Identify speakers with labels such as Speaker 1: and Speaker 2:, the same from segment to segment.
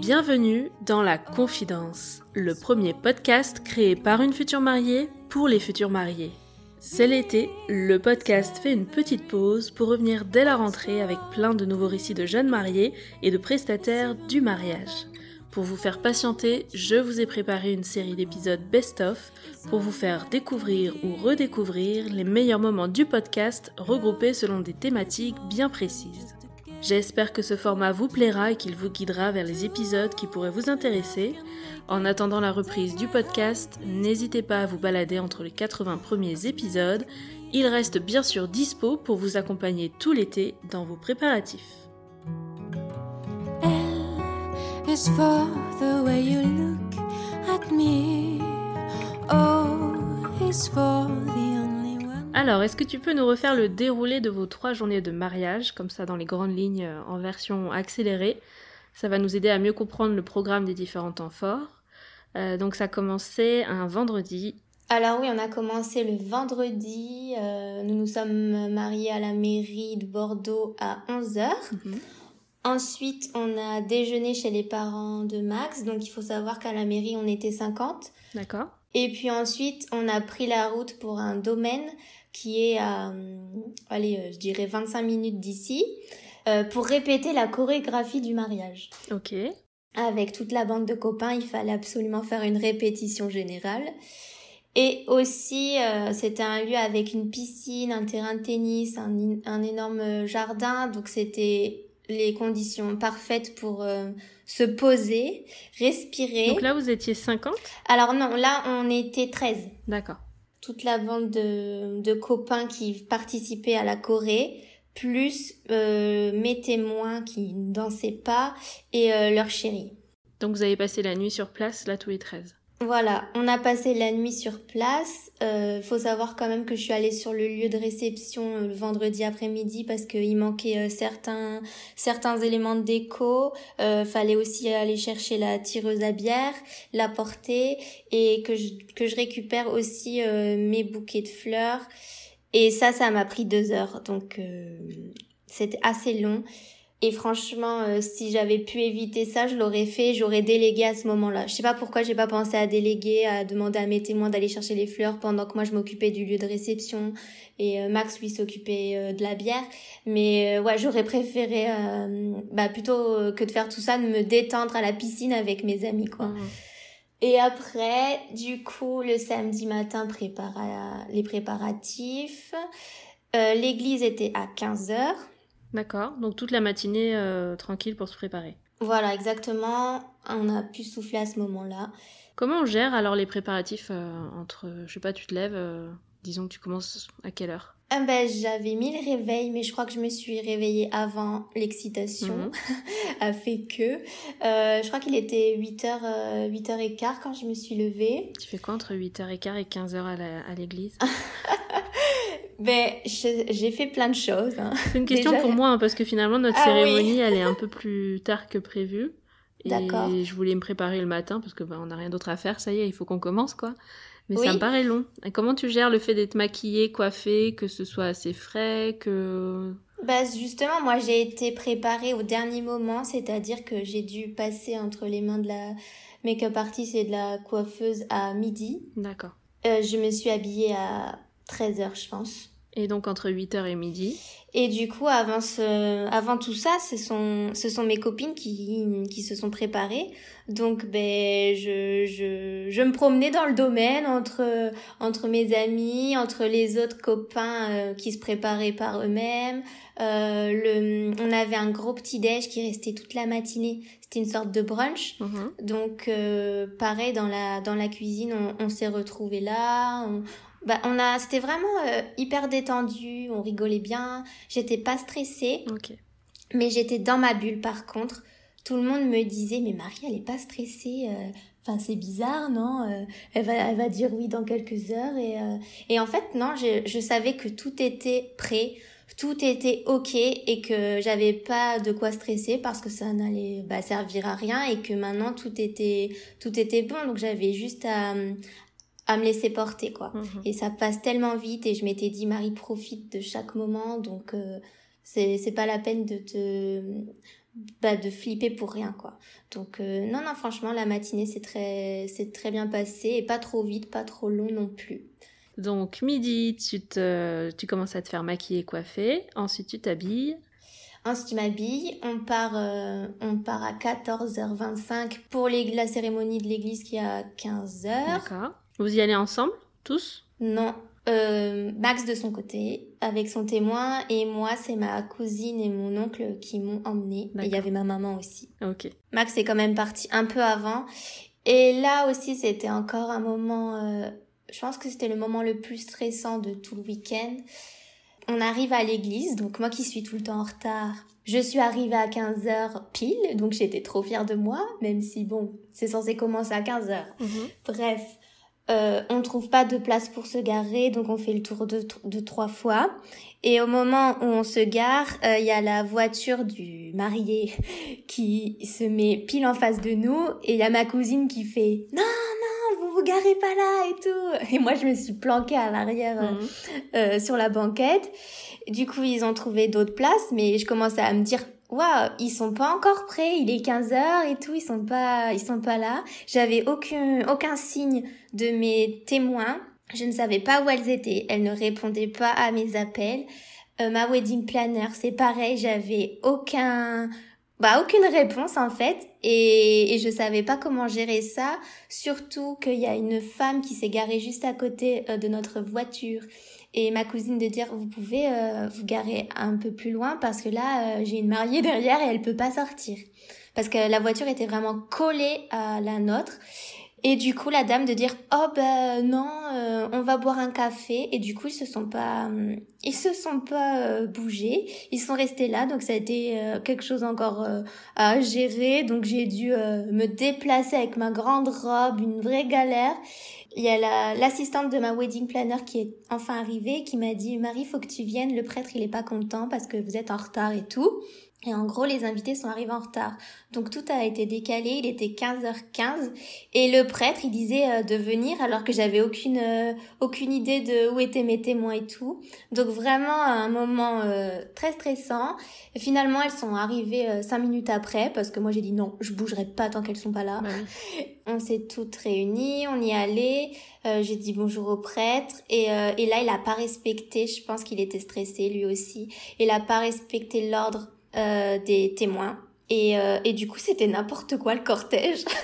Speaker 1: Bienvenue dans La Confidence, le premier podcast créé par une future mariée pour les futurs mariés. C'est l'été, le podcast fait une petite pause pour revenir dès la rentrée avec plein de nouveaux récits de jeunes mariés et de prestataires du mariage. Pour vous faire patienter, je vous ai préparé une série d'épisodes best-of pour vous faire découvrir ou redécouvrir les meilleurs moments du podcast regroupés selon des thématiques bien précises. J'espère que ce format vous plaira et qu'il vous guidera vers les épisodes qui pourraient vous intéresser. En attendant la reprise du podcast, n'hésitez pas à vous balader entre les 80 premiers épisodes. Il reste bien sûr dispo pour vous accompagner tout l'été dans vos préparatifs.
Speaker 2: L is for the way you look at me. O is for the.
Speaker 1: Alors, est-ce que tu peux nous refaire le déroulé de vos trois journées de mariage, comme ça dans les grandes lignes euh, en version accélérée? Ça va nous aider à mieux comprendre le programme des différents temps forts. Euh, donc ça commençait un vendredi.
Speaker 3: Alors oui, on a commencé le vendredi. euh, nous nous sommes mariés à la mairie de Bordeaux à 11h. Ensuite, on a déjeuné chez les parents de Max. Donc il faut savoir qu'à la mairie, on était 50.
Speaker 1: D'accord
Speaker 3: Et puis ensuite, on a pris la route pour un domaine qui est à, euh, allez, euh, je dirais 25 minutes d'ici, euh, pour répéter la chorégraphie du mariage.
Speaker 1: Ok.
Speaker 3: Avec toute la bande de copains, il fallait absolument faire une répétition générale. Et aussi, euh, c'était un lieu avec une piscine, un terrain de tennis, un, un énorme jardin. Donc, c'était les conditions parfaites pour euh, se poser, respirer.
Speaker 1: Donc là, vous étiez 50
Speaker 3: Alors non, là, on était 13.
Speaker 1: D'accord.
Speaker 3: Toute la bande de, de copains qui participaient à la Corée, plus euh, mes témoins qui ne dansaient pas et euh, leur chérie.
Speaker 1: Donc vous avez passé la nuit sur place, là, tous les 13.
Speaker 3: Voilà, on a passé la nuit sur place. Euh, faut savoir quand même que je suis allée sur le lieu de réception euh, le vendredi après-midi parce qu'il manquait euh, certains certains éléments de déco. Euh, fallait aussi aller chercher la tireuse à bière, la porter et que je que je récupère aussi euh, mes bouquets de fleurs. Et ça, ça m'a pris deux heures, donc c'était assez long. Et franchement, euh, si j'avais pu éviter ça, je l'aurais fait. J'aurais délégué à ce moment-là. Je sais pas pourquoi j'ai pas pensé à déléguer, à demander à mes témoins d'aller chercher les fleurs pendant que moi je m'occupais du lieu de réception et euh, Max lui s'occupait euh, de la bière. Mais ouais, j'aurais préféré, bah plutôt que de faire tout ça, de me détendre à la piscine avec mes amis quoi.
Speaker 1: Mhm.
Speaker 3: Et après, du coup, le samedi matin, prépara... les préparatifs. L'église était à 15h.
Speaker 1: D'accord. Donc toute la matinée euh, tranquille pour se préparer.
Speaker 3: Voilà, exactement. On a pu souffler à ce moment-là.
Speaker 1: Comment on gère alors les préparatifs euh, entre, je sais pas, tu te lèves, euh, disons que tu commences à quelle heure?
Speaker 3: Ah ben, j'avais mis le réveil, mais je crois que je me suis réveillée avant l'excitation.
Speaker 1: Mhm.
Speaker 3: a fait que. Euh, je crois qu'il était 8h, euh, 8h15 quand je me suis levée.
Speaker 1: Tu fais quoi entre 8h15 et 15h à la- à l'église?
Speaker 3: Ben, j'ai fait plein de choses. hein.
Speaker 1: C'est une question
Speaker 3: Déjà-
Speaker 1: pour moi, hein, parce que finalement, notre
Speaker 3: Ah oui.
Speaker 1: cérémonie, elle est un peu plus tard que prévu. Et
Speaker 3: D'accord.
Speaker 1: je voulais me préparer le matin, parce que bah, on n'a rien d'autre à faire, ça y est, il faut qu'on commence, quoi. Mais ça me paraît long. Et comment tu gères le fait d'être maquillée, coiffée, que ce soit assez frais, que...
Speaker 3: Bah justement, moi j'ai été préparée au dernier moment, c'est-à-dire que j'ai dû passer entre les mains de la make-up artist et de la coiffeuse à midi.
Speaker 1: D'accord.
Speaker 3: Euh, je me suis habillée à 13h, je pense.
Speaker 1: Et donc entre 8h et midi.
Speaker 3: Et du coup, avant, ce, avant tout ça, ce sont, ce sont mes copines qui, qui se sont préparées. Donc, ben, je, je, je me promenais dans le domaine entre, entre mes amis, entre les autres copains euh, qui se préparaient par eux-mêmes. Euh, le, on avait un gros petit-déj qui restait toute la matinée. C'était une sorte de brunch.
Speaker 1: Mhm.
Speaker 3: Donc, euh, pareil, dans la, dans la cuisine, on, on s'est retrouvés là. On, bah, on a, c'était vraiment euh, hyper détendu, on rigolait bien. J'étais pas stressée,
Speaker 1: Ok.
Speaker 3: mais j'étais dans ma bulle par contre. Tout le monde me disait, mais Marie, elle est pas stressée. euh, Enfin, c'est bizarre, non Euh, elle, va, elle va dire oui dans quelques heures. Et, euh, et en fait, non, je, je savais que tout était prêt, tout était ok et que j'avais pas de quoi stresser parce que ça n'allait bah, servir à rien et que maintenant tout était, tout était bon. Donc j'avais juste à, à me laisser porter, quoi.
Speaker 1: Mhm.
Speaker 3: Et ça passe tellement vite et je m'étais dit, Marie, profite de chaque moment. Donc, euh, C'est c'est pas la peine de te bah, de flipper pour rien quoi. Donc euh, non non franchement la matinée c'est très c'est très bien passé et pas trop vite, pas trop long non plus.
Speaker 1: Donc midi, tu, te, tu commences à te faire maquiller, coiffer. Ensuite, tu t'habilles.
Speaker 3: Ensuite, tu m'habilles. On part, euh, on part à 14h25 pour les, la cérémonie de l'église qui est à 15h.
Speaker 1: D'accord. Vous y allez ensemble, tous?
Speaker 3: Non. Euh, Max de son côté, avec son témoin, et moi, c'est ma cousine et mon oncle qui m'ont emmené. Et il y avait ma maman aussi.
Speaker 1: Ok.
Speaker 3: Max est quand même parti un peu avant. Et là aussi, c'était encore un moment... Euh, je pense que c'était le moment le plus stressant de tout le week-end. On arrive à l'église, donc moi qui suis tout le temps en retard, je suis arrivée à 15h pile, donc j'étais trop fière de moi, même si bon, c'est censé commencer à 15h.
Speaker 1: Mhm.
Speaker 3: Bref, euh, on trouve pas de place pour se garer, donc on fait le tour de, de trois fois. Et au moment où on se gare, il y a la voiture du marié qui se met pile en face de nous, et il y a ma cousine qui fait non non vous vous garez pas là et tout. Et moi je me suis planquée à l'arrière euh,
Speaker 1: Mhm.
Speaker 3: euh, sur la banquette. Du coup, ils ont trouvé d'autres places, mais je commençais à me dire, waouh, ils sont pas encore prêts, il est 15 heures et tout, ils sont pas, ils sont pas là. J'avais aucun, aucun signe de mes témoins. Je ne savais pas où elles étaient. Elles ne répondaient pas à mes appels. Euh, ma wedding planner, c'est pareil, j'avais aucun, bah, aucune réponse en fait, et, et je savais pas comment gérer ça. Surtout qu'il y a une femme qui s'est garée juste à côté euh, de notre voiture et ma cousine de dire vous pouvez euh, vous garer un peu plus loin parce que là euh, j'ai une mariée derrière et elle peut pas sortir. Parce que la voiture était vraiment collée à la nôtre. Et du coup la dame de dire oh ben non euh, on va boire un café et du coup ils se sont pas hum, ils se sont pas euh, bougés. Ils sont restés là. Donc ça a été euh, quelque chose encore euh, à gérer. Donc j'ai dû euh, me déplacer avec ma grande robe une vraie galère il y a la- l'assistante de ma wedding planner qui est enfin arrivée, qui m'a dit Marie, faut que tu viennes, le prêtre il est pas content parce que vous êtes en retard et tout. Et en gros, les invités sont arrivés en retard. Donc tout a été décalé, il était 15h15 et le prêtre, il disait euh, de venir alors que j'avais aucune euh, aucune idée de où étaient mes témoins et tout. Donc vraiment un moment euh, très stressant. Et finalement, elles sont arrivées euh, cinq minutes après parce que moi j'ai dit non, je bougerai pas tant qu'elles sont pas là.
Speaker 1: Bah.
Speaker 3: On s'est toutes réunies, on y allait. Euh, j'ai dit bonjour au prêtre et, euh, et là il a pas respecté. Je pense qu'il était stressé lui aussi. Il a pas respecté l'ordre euh, des témoins. Et, euh, et du coup c'était n'importe quoi le cortège.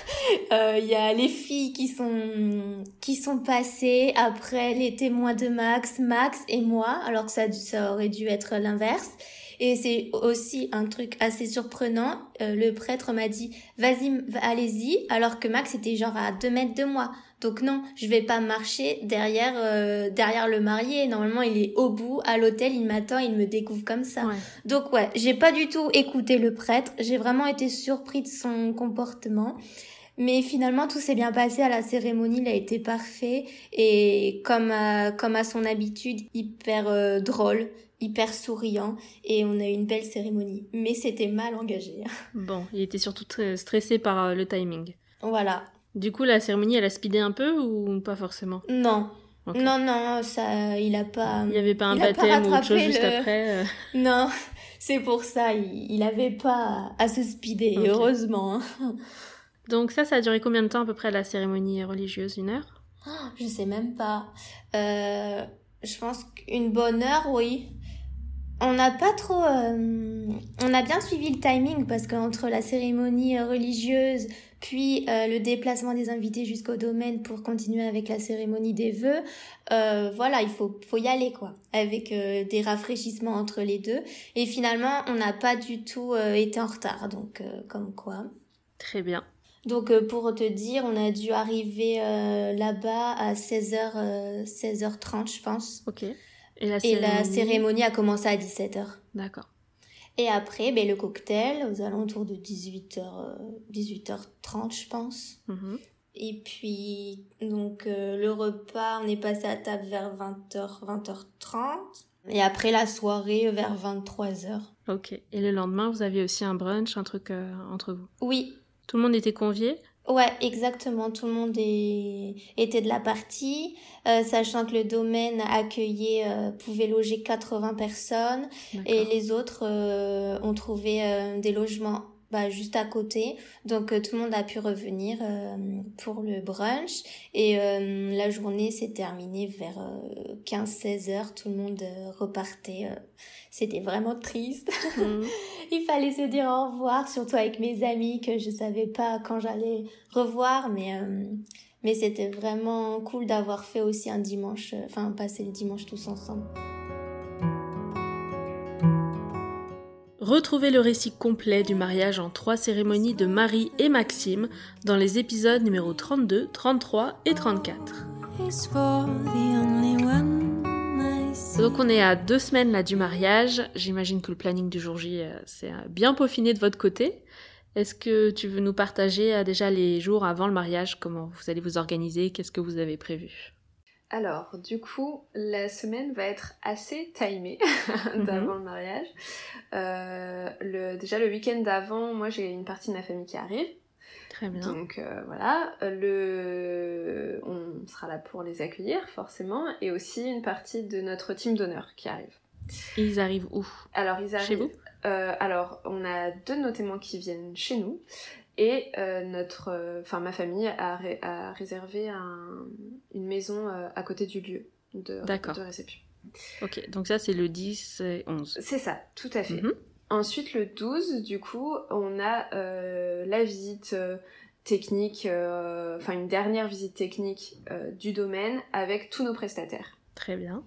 Speaker 3: Euh, Il y a les filles qui sont qui sont passées après les témoins de Max, Max et moi, alors que ça, ça aurait dû être l'inverse. Et c'est aussi un truc assez surprenant. Euh, le prêtre m'a dit vas-y, va- allez-y, alors que Max était genre à deux mètres de moi. Donc non, je vais pas marcher derrière euh, derrière le marié. Normalement, il est au bout, à l'hôtel, il m'attend, il me découvre comme ça.
Speaker 1: Ouais.
Speaker 3: Donc ouais, j'ai pas du tout écouté le prêtre. J'ai vraiment été surpris de son comportement. Mais finalement, tout s'est bien passé à la cérémonie, il a été parfait et comme à, comme à son habitude, hyper euh, drôle, hyper souriant et on a eu une belle cérémonie. Mais c'était mal engagé.
Speaker 1: Bon, il était surtout très stressé par euh, le timing.
Speaker 3: voilà.
Speaker 1: Du coup, la cérémonie, elle a speedé un peu ou pas forcément?
Speaker 3: Non. Non, non, ça, il a pas.
Speaker 1: Il n'y avait pas un baptême ou autre chose juste après euh,
Speaker 3: Non, c'est pour ça, il, il avait pas à se speeder, heureusement.
Speaker 1: Donc ça, ça a duré combien de temps à peu près la cérémonie religieuse? Une heure?
Speaker 3: Je sais même pas. Euh, je pense qu'une bonne heure, oui. On n'a pas trop. euh, on a bien suivi le timing parce qu'entre la cérémonie euh, religieuse, puis euh, le déplacement des invités jusqu'au domaine pour continuer avec la cérémonie des vœux, euh, voilà, il faut, faut y aller quoi, avec euh, des rafraîchissements entre les deux. Et finalement, on n'a pas du tout euh, été en retard, donc euh, comme quoi.
Speaker 1: Très bien.
Speaker 3: Donc euh, pour te dire, on a dû arriver euh, là-bas à 16h, euh, 16h30 je pense.
Speaker 1: Ok. Et la
Speaker 3: Et
Speaker 1: cérémonie
Speaker 3: la cérémonie a commencé à 17h.
Speaker 1: D'accord.
Speaker 3: Et après, ben, le cocktail aux alentours de 18h, euh, 18h30 je pense.
Speaker 1: Mhm.
Speaker 3: Et puis donc euh, le repas, on est passé à table vers 20h, 20h30. Et après la soirée vers 23h.
Speaker 1: Ok. Et le lendemain, vous aviez aussi un brunch, un truc euh, entre vous?
Speaker 3: Oui,
Speaker 1: Tout le monde était convié?
Speaker 3: Ouais, exactement. Tout le monde est... était de la partie, euh, sachant que le domaine accueillait, euh, pouvait loger 80 personnes et les autres euh, ont trouvé euh, des logements bah, juste à côté. Donc euh, tout le monde a pu revenir euh, pour le brunch et euh, la journée s'est terminée vers 15-16 heures. Tout le monde repartait. C'était vraiment triste. Mhm. Il fallait se dire au revoir, surtout avec mes amis que je savais pas quand j'allais revoir, mais mais c'était vraiment cool d'avoir fait aussi un dimanche, enfin passer le dimanche tous ensemble.
Speaker 1: Retrouvez le récit complet du mariage en trois cérémonies de Marie et Maxime dans les épisodes numéro 32, 33 et 34. Donc on est à deux semaines là du mariage. J'imagine que le planning du jour J euh, s'est euh, bien peaufiné de votre côté. Est-ce que tu veux nous partager euh, déjà les jours avant le mariage, comment vous allez vous organiser, qu'est-ce que vous avez prévu?
Speaker 4: Alors, du coup, la semaine va être assez timée d'avant mhm. le mariage. Euh, le, déjà, le week-end d'avant, moi, j'ai une partie de ma famille qui arrive.
Speaker 1: Très bien.
Speaker 4: Donc euh, voilà, le... on sera là pour les accueillir forcément, et aussi une partie de notre team d'honneur qui arrive.
Speaker 1: ils arrivent où?
Speaker 4: Alors ils arrivent.
Speaker 1: Chez vous?
Speaker 4: euh, Alors on a deux de nos témoins qui viennent chez nous, et euh, notre, euh, enfin ma famille a, a réservé un, une maison euh, à côté du lieu de, de réception.
Speaker 1: Ok, donc ça c'est le 10 et 11.
Speaker 4: C'est ça, tout à fait. Mhm. Ensuite le 12, du coup, on a la visite technique, enfin une dernière visite technique du domaine avec tous nos prestataires.
Speaker 1: Très bien.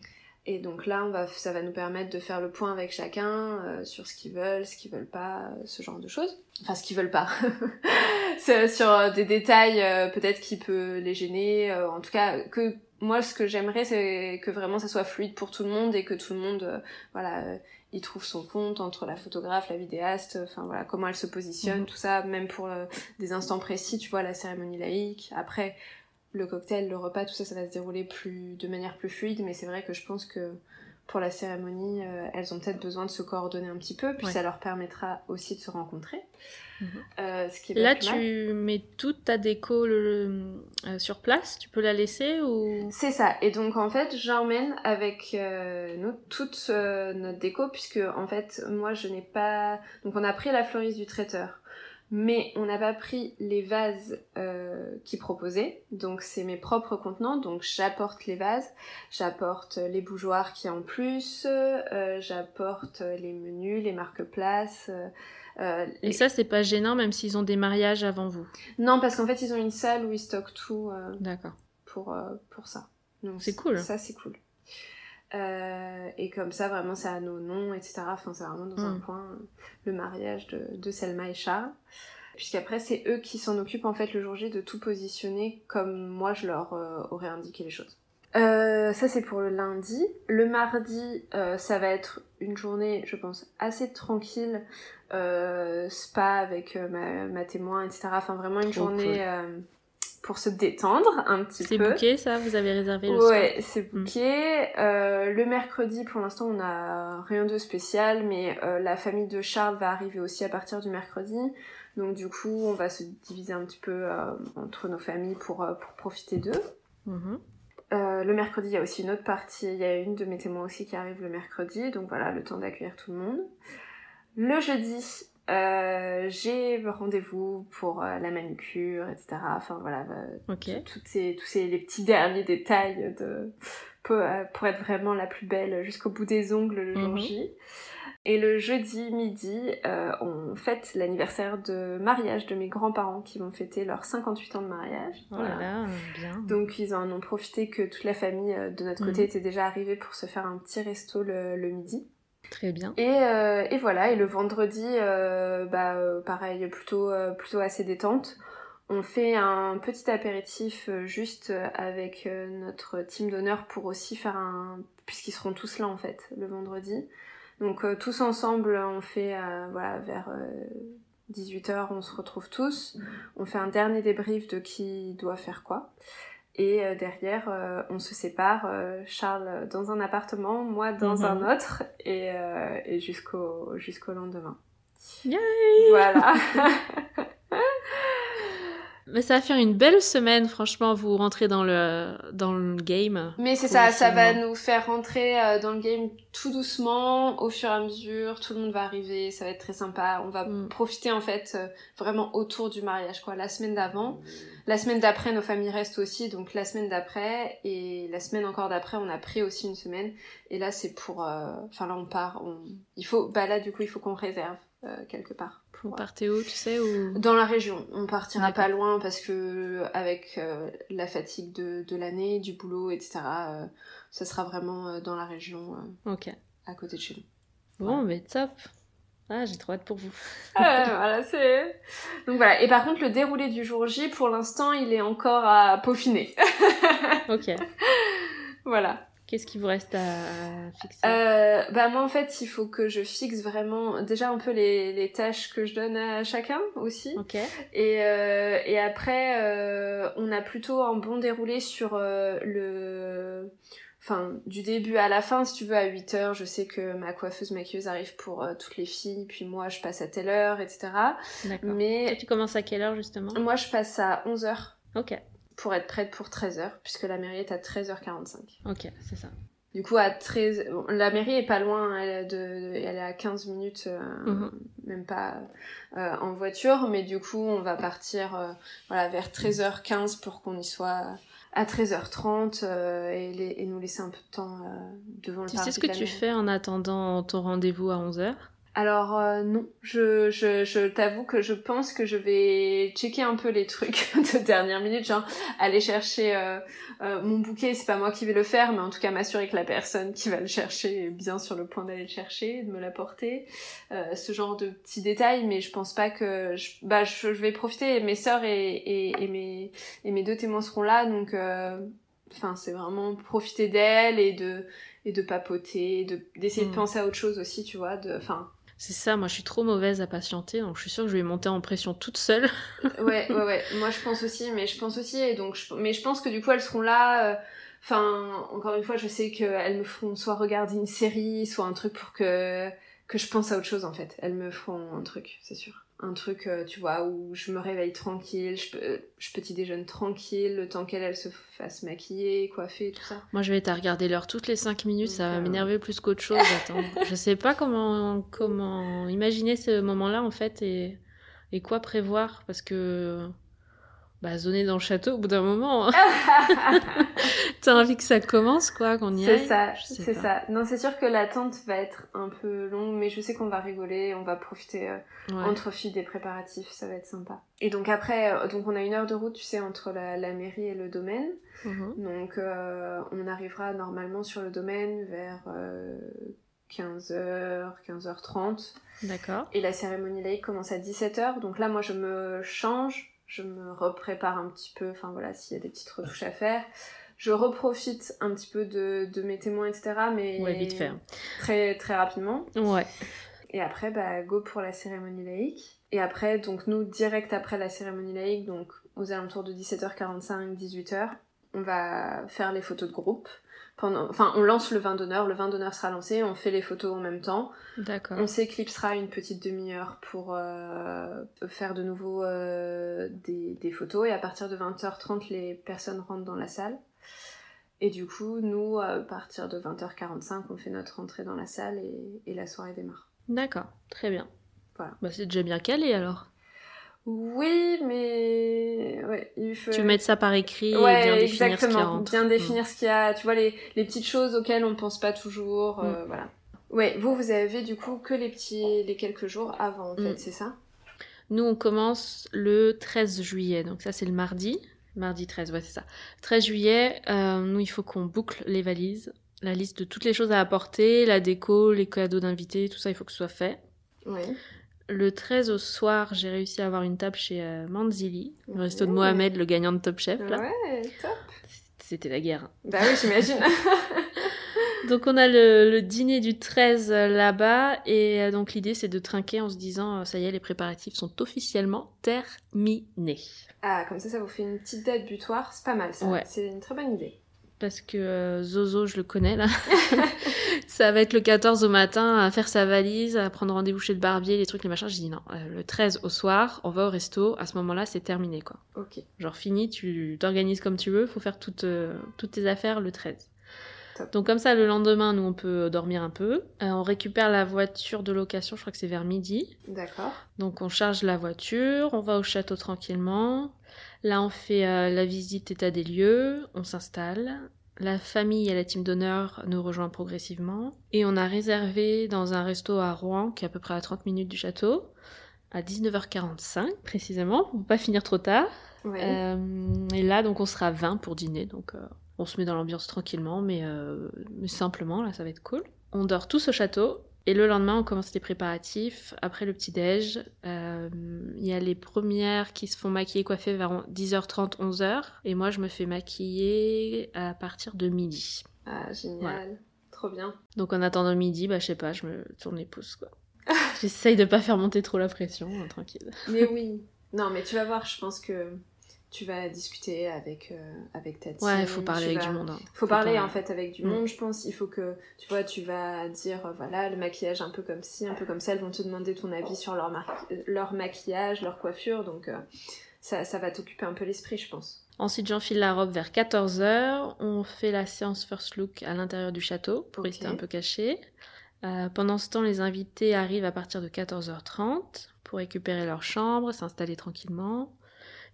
Speaker 4: Et donc là, on va, ça va nous permettre de faire le point avec chacun euh, sur ce qu'ils veulent, ce qu'ils veulent pas, euh, ce genre de choses. Enfin, ce qu'ils veulent pas. sur euh, des détails peut-être qui peut les gêner. en tout cas, que moi, ce que j'aimerais, c'est que vraiment ça soit fluide pour tout le monde et que tout le monde, voilà, y trouve son compte entre la photographe, la vidéaste, enfin voilà, comment elle se positionne, mhm. tout ça, même pour des instants précis, tu vois, la cérémonie laïque. Après, le cocktail, le repas, tout ça, ça va se dérouler plus de manière plus fluide, mais c'est vrai que je pense que pour la cérémonie, euh, elles ont peut-être besoin de se coordonner un petit peu, puis ça leur permettra aussi de se rencontrer.
Speaker 1: Mhm. Euh, Là, tu mets toute ta déco euh, sur place, tu peux la laisser ou?
Speaker 4: C'est ça. Et donc en fait, j'emmène avec nous toute notre déco, puisque en fait, moi, je n'ai pas. Donc on a pris la fleuriste du traiteur mais on n'a pas pris les vases euh, qui proposaient. Donc c'est mes propres contenants, donc j'apporte les vases, j'apporte les bougeoirs qui en plus, euh, j'apporte les menus, les marque-places.
Speaker 1: Euh, Et ça c'est pas gênant même s'ils ont des mariages avant vous?
Speaker 4: Non parce qu'en fait ils ont une salle où ils stockent tout.
Speaker 1: D'accord.
Speaker 4: Pour pour ça.
Speaker 1: C'est cool.
Speaker 4: Ça c'est cool. Euh, et comme ça, vraiment, c'est à nos noms, etc. Enfin, c'est vraiment dans un mm. coin le mariage de, de Selma et Charles. Puisqu'après, c'est eux qui s'en occupent en fait le jour J de tout positionner comme moi je leur euh, aurais indiqué les choses. Euh, ça c'est pour le lundi. Le mardi, ça va être une journée, je pense, assez tranquille, spa avec ma, ma, témoin, etc. Enfin vraiment une journée pour se détendre un petit peu.
Speaker 1: C'est booké ça Vous avez réservé le
Speaker 4: Ouais, c'est mm. booké. Euh, le mercredi, pour l'instant, on n'a rien de spécial, mais euh, la famille de Charles va arriver aussi à partir du mercredi. Donc du coup, on va se diviser un petit peu euh, entre nos familles pour, pour profiter d'eux. Mm-hmm. le mercredi, il y a aussi une autre partie. Il y a une de mes témoins aussi qui arrive le mercredi. Donc voilà, le temps d'accueillir tout le monde. Le jeudi, euh, j'ai rendez-vous pour euh, la manucure, etc. Enfin voilà,
Speaker 1: euh,
Speaker 4: toutes ces, tous ces les petits derniers détails de pour, pour être vraiment la plus belle jusqu'au bout des ongles le jour mhm. J. Et le jeudi midi, on fête l'anniversaire de mariage de mes grands-parents qui vont fêter leurs 58 ans de mariage.
Speaker 1: Oh voilà. bien.
Speaker 4: Donc ils en ont profité que toute la famille de notre côté mhm. était déjà arrivée pour se faire un petit resto le, le midi.
Speaker 1: Très bien.
Speaker 4: Et, euh, et, voilà, et le vendredi, euh, bah, euh, pareil, plutôt, plutôt assez détente. On fait un petit apéritif juste avec notre team d'honneur pour aussi faire un... puisqu'ils seront tous là en fait, le vendredi. Donc tous ensemble, on fait, voilà, vers 18h, on se retrouve tous. On fait un dernier débrief de qui doit faire quoi. Et euh, derrière, euh, on se sépare, euh, Charles dans un appartement, moi dans mhm. un autre, et, et jusqu'au jusqu'au lendemain.
Speaker 1: Yay
Speaker 4: voilà.
Speaker 1: Mais ça va faire une belle semaine, franchement, vous rentrez dans le, dans le game.
Speaker 4: Mais c'est ça, ça va nous faire rentrer euh, dans le game tout doucement, au fur et à mesure, tout le monde va arriver, ça va être très sympa. On va
Speaker 1: Mm.
Speaker 4: profiter en fait euh, vraiment autour du mariage, quoi. La semaine d'avant, la semaine d'après, nos familles restent aussi, donc la semaine d'après, et la semaine encore d'après, on a pris aussi une semaine. Et là, c'est pour... euh, Enfin là, on part, on... il faut... Bah là, du coup, il faut qu'on réserve euh, quelque part.
Speaker 1: Vous partez où, tu sais ou...
Speaker 4: dans la région, on partira pas loin parce que avec euh, la fatigue de, de l'année, du boulot, etc. euh, ça sera vraiment euh, dans la région
Speaker 1: Ok.
Speaker 4: à côté de chez nous.
Speaker 1: Bon, mais top. Ah, j'ai trop hâte pour vous.
Speaker 4: Ah, voilà, c'est. Donc voilà. Et par contre, le déroulé du jour J, pour l'instant, il est encore à peaufiner.
Speaker 1: Ok.
Speaker 4: voilà.
Speaker 1: Qu'est-ce qui vous reste à, fixer?
Speaker 4: Euh, bah moi en fait, il faut que je fixe vraiment déjà un peu les, les tâches que je donne à chacun aussi.
Speaker 1: Ok.
Speaker 4: Et, euh, et après, euh, on a plutôt un bon déroulé sur le... Enfin, du début à la fin, si tu veux, à 8 heures, je sais que ma coiffeuse maquilleuse arrive pour euh, toutes les filles, puis moi, je passe à telle heure, etc.
Speaker 1: Toi,
Speaker 4: Mais
Speaker 1: tu commences à quelle heure, justement?
Speaker 4: moi, je passe à 11 heures
Speaker 1: Ok.
Speaker 4: Pour être prête pour 13 heures, puisque la mairie est à 13h45.
Speaker 1: Ok, c'est ça.
Speaker 4: Du coup, à 13... bon, la mairie est pas loin, elle est, de... elle est à 15 minutes, euh,
Speaker 1: Mhm.
Speaker 4: même pas euh, en voiture, mais du coup, on va partir euh, voilà, vers 13h15 pour qu'on y soit à 13h30 euh, et, les- et nous laisser un peu de temps euh, devant le
Speaker 1: Tu sais ce que tu fais en attendant ton rendez-vous à 11h
Speaker 4: Alors euh, non, je, je, je t'avoue que je pense que je vais checker un peu les trucs de dernière minute, genre aller chercher euh, euh, mon bouquet, c'est pas moi qui vais le faire, mais en tout cas m'assurer que la personne qui va le chercher est bien sur le point d'aller le chercher, de me l'apporter, ce genre de petits détails, mais je pense pas que... Je, bah je, je vais profiter, mes sœurs et, et, et, mes, et mes deux témoins seront là, donc... Enfin, c'est vraiment profiter d'elles et de et de papoter, de d'essayer
Speaker 1: Mm.
Speaker 4: de penser à autre chose aussi, tu vois, de enfin
Speaker 1: C'est ça, moi je suis trop mauvaise à patienter, donc je suis sûre que je vais monter en pression toute seule.
Speaker 4: ouais, ouais, ouais. Moi, je pense aussi, mais je pense aussi, et donc, je, mais je pense que du coup, elles seront là. euh, Enfin, encore une fois, je sais qu'elles me feront soit regarder une série, soit un truc pour que que je pense à autre chose en fait. Elles me feront un truc, c'est sûr. Un truc, euh, tu vois, où je me réveille tranquille, je, peux, je petit déjeune tranquille, le temps qu'elle elle se fasse maquiller, coiffer, tout ça.
Speaker 1: Moi je vais être à regarder l'heure toutes les 5 minutes, ça va
Speaker 4: euh,
Speaker 1: m'énerver plus qu'autre chose. Attends, je sais pas comment, comment imaginer ce moment-là en fait et, et quoi prévoir parce que bah, zoner dans le château au bout d'un moment, hein. t'as envie que ça commence quoi, qu'on y
Speaker 4: C'est
Speaker 1: aille.
Speaker 4: ça,
Speaker 1: Je sais
Speaker 4: c'est ça. Non, c'est sûr que l'attente va être un peu longue, mais je sais qu'on va rigoler, on va profiter euh,
Speaker 1: Ouais.
Speaker 4: entre filles des préparatifs, ça va être sympa. Et donc après, euh, donc on a une heure de route, tu sais, entre la, la mairie et le domaine.
Speaker 1: Mhm.
Speaker 4: Donc euh, on arrivera normalement sur le domaine vers euh, 15h, 15h30.
Speaker 1: D'accord.
Speaker 4: Et la cérémonie laïque commence à 17h. Donc là, moi, je me change, je me reprépare un petit peu, enfin voilà, s'il y a des petites retouches à faire. Je reprofite un petit peu de, de mes témoins, etc. Mais
Speaker 1: Ouais, vite fait. hein.
Speaker 4: très très rapidement.
Speaker 1: Ouais.
Speaker 4: Et après, bah, go pour la cérémonie laïque. Et après, donc nous, direct après la cérémonie laïque, donc aux alentours de 17h45, 18h, on va faire les photos de groupe. Pendant... Enfin, on lance le vin d'honneur, le vin d'honneur sera lancé, on fait les photos en même temps.
Speaker 1: D'accord.
Speaker 4: On s'éclipsera une petite demi-heure pour euh, faire de nouveau euh, des, des photos. Et à partir de 20h30, les personnes rentrent dans la salle. Et du coup, nous, à partir de 20h45, on fait notre entrée dans la salle et, et la soirée démarre.
Speaker 1: D'accord. Très bien.
Speaker 4: Voilà.
Speaker 1: Bah, c'est déjà bien calé alors.
Speaker 4: Oui, mais ouais, il faut.
Speaker 1: Tu veux mettre ça par écrit
Speaker 4: ouais,
Speaker 1: et bien définir ce qu'il y a
Speaker 4: exactement.
Speaker 1: entre.
Speaker 4: Bien définir ce qu'il y a. Tu vois les, les petites choses auxquelles on pense pas toujours. euh, voilà. Ouais, vous vous avez du coup que les petits les quelques jours avant en fait,
Speaker 1: Mm.
Speaker 4: c'est ça?
Speaker 1: Nous, on commence le 13 juillet, donc ça c'est le mardi. Mardi 13, ouais, c'est ça. 13 juillet, euh, nous, il faut qu'on boucle les valises, la liste de toutes les choses à apporter, la déco, les cadeaux d'invités, tout ça, il faut que ce soit fait.
Speaker 4: Oui.
Speaker 1: Le 13 au soir, j'ai réussi à avoir une table chez euh, Manzili, le resto de
Speaker 4: Ouais.
Speaker 1: Mohamed, le gagnant de Top Chef. Là.
Speaker 4: Ouais, top.
Speaker 1: C'était la guerre.
Speaker 4: Bah oui, j'imagine.
Speaker 1: Donc on a le, le dîner du 13 là-bas, et euh, donc l'idée c'est de trinquer en se disant, euh, ça y est, les préparatifs sont officiellement terminés.
Speaker 4: ah, comme ça, ça vous fait une petite date butoir. C'est pas mal, ça.
Speaker 1: Ouais.
Speaker 4: C'est une très bonne idée.
Speaker 1: Parce que euh, Zozo, je le connais là. ça va être le 14 au matin à faire sa valise, à prendre rendez-vous chez le barbier, les trucs, les machins. J'ai dit non, euh, le 13 au soir, on va au resto. À ce moment-là, c'est terminé quoi.
Speaker 4: Ok.
Speaker 1: Genre fini, tu t'organises comme tu veux, faut faire toutes, euh, toutes tes affaires le 13.
Speaker 4: Top.
Speaker 1: Donc comme ça, le lendemain, nous, on peut dormir un peu. On récupère la voiture de location, je crois que c'est vers midi.
Speaker 4: D'accord.
Speaker 1: Donc on charge la voiture, on va au château tranquillement. Là, on fait euh, la visite état des lieux, on s'installe. La famille et la team d'honneur nous rejoignent progressivement. Et on a réservé dans un resto à Rouen, qui est à peu près à 30 minutes du château, à 19h45 précisément, pour pas finir trop tard.
Speaker 4: Ouais.
Speaker 1: Euh, et là, donc, on sera 20 pour dîner. Donc, euh, on se met dans l'ambiance tranquillement, mais, mais simplement, là, ça va être cool. On dort tous au château. Et le lendemain, on commence les préparatifs. Après le petit-déj, euh, il y a les premières qui se font maquiller, coiffer vers 10h30, 11h. Et moi, je me fais maquiller à partir de midi.
Speaker 4: Ah, génial. Trop bien.
Speaker 1: Donc, en attendant midi, bah, je sais pas, je me tourne les pouces, quoi. J'essaye de pas faire monter trop la pression, hein, tranquille.
Speaker 4: Mais oui. Non, mais tu vas voir, je pense que tu vas discuter avec, euh, avec ta team.
Speaker 1: Ouais, il faut parler avec
Speaker 4: vas-
Speaker 1: du monde. hein.
Speaker 4: faut parler
Speaker 1: parler.
Speaker 4: en fait avec du
Speaker 1: Mm.
Speaker 4: monde, je pense. Il faut que, tu vois, tu vas dire, euh, voilà, le maquillage un peu comme ci, un peu comme ça. Elles vont te demander ton avis sur leur, mar- leur maquillage, leur coiffure. Donc, euh, ça, ça va t'occuper un peu l'esprit, je pense.
Speaker 1: Ensuite, j'enfile la robe vers 14h. On fait la séance first look à l'intérieur du château pour rester un peu caché. Euh, pendant ce temps, les invités arrivent à partir de 14h30 pour récupérer leur chambre, s'installer tranquillement.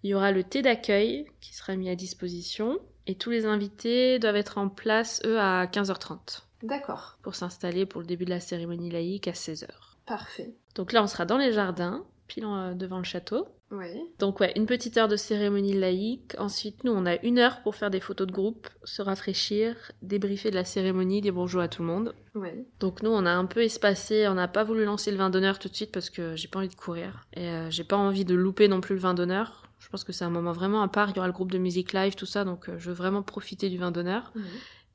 Speaker 1: Il y aura le thé d'accueil qui sera mis à disposition. Et tous les invités doivent être en place, eux, à 15h30
Speaker 4: D'accord.
Speaker 1: pour s'installer pour le début de la cérémonie laïque à 16h.
Speaker 4: Parfait.
Speaker 1: Donc là, on sera dans les jardins, pile euh, devant le château.
Speaker 4: Oui.
Speaker 1: Donc ouais, une petite heure de cérémonie laïque. Ensuite, nous, on a une heure pour faire des photos de groupe, se rafraîchir, débriefer de la cérémonie, dire bonjour à tout le monde.
Speaker 4: Oui.
Speaker 1: Donc nous, on a un peu espacé, on n'a pas voulu lancer le vin d'honneur tout de suite parce que j'ai pas envie de courir. Et euh, j'ai pas envie de louper non plus le vin d'honneur. Je pense que c'est un moment vraiment à part, il y aura le groupe de musique live, tout ça, donc euh, je veux vraiment profiter du vin d'honneur.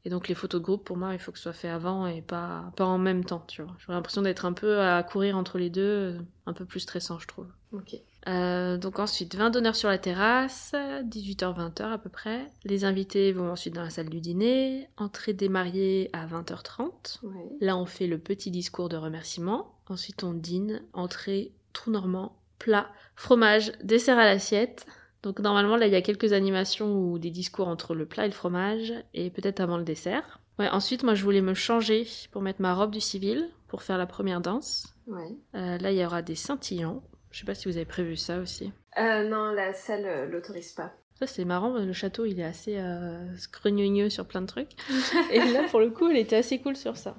Speaker 1: Et donc les photos de groupe, pour moi, il faut que ce soit fait avant et pas, pas en même temps, tu vois. J'aurais l'impression d'être un peu à courir entre les deux, un peu plus stressant, je trouve.
Speaker 4: Ok.
Speaker 1: Euh, donc ensuite, vin d'honneur sur la terrasse, 18h-20h à peu près. Les invités vont ensuite dans la salle du dîner, entrée des mariés à 20h30.
Speaker 4: Oui.
Speaker 1: Là, on fait le petit discours de remerciement. Ensuite, on dîne, entrée, trou normand, plat, fromage, dessert à l'assiette. Donc normalement, là, il y a quelques animations ou des discours entre le plat et le fromage, et peut-être avant le dessert. Ouais, ensuite, moi, je voulais me changer pour mettre ma robe du civil, pour faire la première danse.
Speaker 4: Oui.
Speaker 1: Euh, là, il y aura des scintillants. Je sais pas si vous avez prévu ça aussi.
Speaker 4: Euh, non, la salle euh, l'autorise pas.
Speaker 1: Ça, c'est marrant, le château, il est assez euh, scrogneux sur plein de trucs. Et là, pour le coup, elle était assez cool sur ça.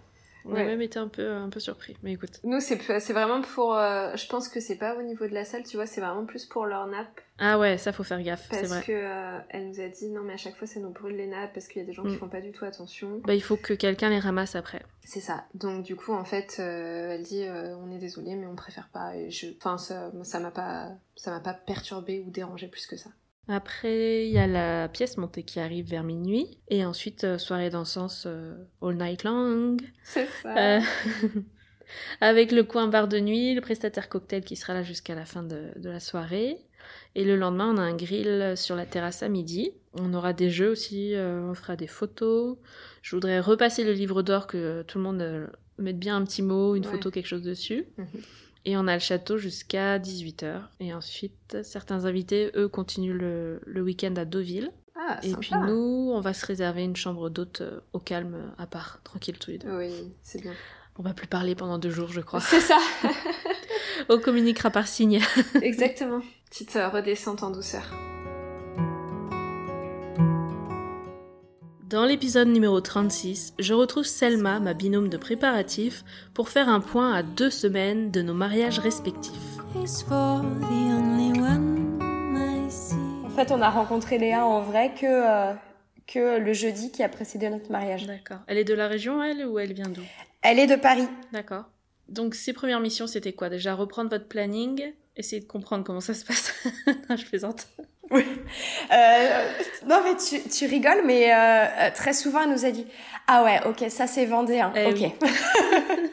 Speaker 1: On a même été un peu, un peu surpris. Mais écoute.
Speaker 4: Nous, c'est vraiment pour. euh, je pense que c'est pas au niveau de la salle, tu vois, c'est vraiment plus pour leur nappe.
Speaker 1: Ah ouais, ça, faut faire gaffe, c'est
Speaker 4: Parce
Speaker 1: vrai.
Speaker 4: que euh, elle nous a dit non, mais à chaque fois, ça nous brûle les nappes parce qu'il y a des gens qui
Speaker 1: Mm.
Speaker 4: font pas du tout attention.
Speaker 1: Bah, il faut que quelqu'un les ramasse après.
Speaker 4: C'est ça. Donc, du coup, en fait, euh, elle dit on est désolé, mais on préfère pas. Et je. Enfin, ça ça m'a pas. Ça m'a pas perturbé ou dérangé plus que ça.
Speaker 1: Après, il y a la pièce montée qui arrive vers minuit. Et ensuite, euh, soirée dansance euh, all night long.
Speaker 4: C'est ça.
Speaker 1: Euh, avec le coin bar de nuit, le prestataire cocktail qui sera là jusqu'à la fin de, de la soirée. Et le lendemain, on a un grill sur la terrasse à midi. On aura des jeux aussi, on fera des photos. Je voudrais repasser le livre d'or, que tout le monde mette bien un petit mot, une
Speaker 4: Ouais.
Speaker 1: photo, quelque chose dessus. Et on a le château jusqu'à 18h. Et ensuite, certains invités, eux, continuent le, le week-end à Deauville.
Speaker 4: Ah,
Speaker 1: Et
Speaker 4: sympa.
Speaker 1: puis nous, on va se réserver une chambre d'hôte euh, au calme, à part, tranquille tous les deux.
Speaker 4: Oui, c'est bien.
Speaker 1: On va plus parler pendant deux jours, je crois.
Speaker 4: C'est ça.
Speaker 1: On communiquera par signe.
Speaker 4: Exactement. Petite euh, redescente en douceur.
Speaker 1: Dans l'épisode numéro 36, je retrouve Selma, ma binôme de préparatifs, pour faire un point à deux semaines de nos mariages respectifs.
Speaker 2: is for the only one I see.
Speaker 5: En fait, on a rencontré Léa en vrai que, euh, que le jeudi qui a précédé notre mariage.
Speaker 1: D'accord. Elle est de la région, elle, ou elle vient d'où?
Speaker 5: Elle est de Paris.
Speaker 1: D'accord. Donc, ses premières missions, c'était quoi? Déjà, reprendre votre planning, essayer de comprendre comment ça se passe? non, je plaisante.
Speaker 5: Oui. Euh, non, mais tu, tu rigoles, mais euh, euh, très souvent, elle nous a dit Ah ouais, ok, ça c'est vendéen.
Speaker 1: Eh
Speaker 5: ok.
Speaker 1: oui.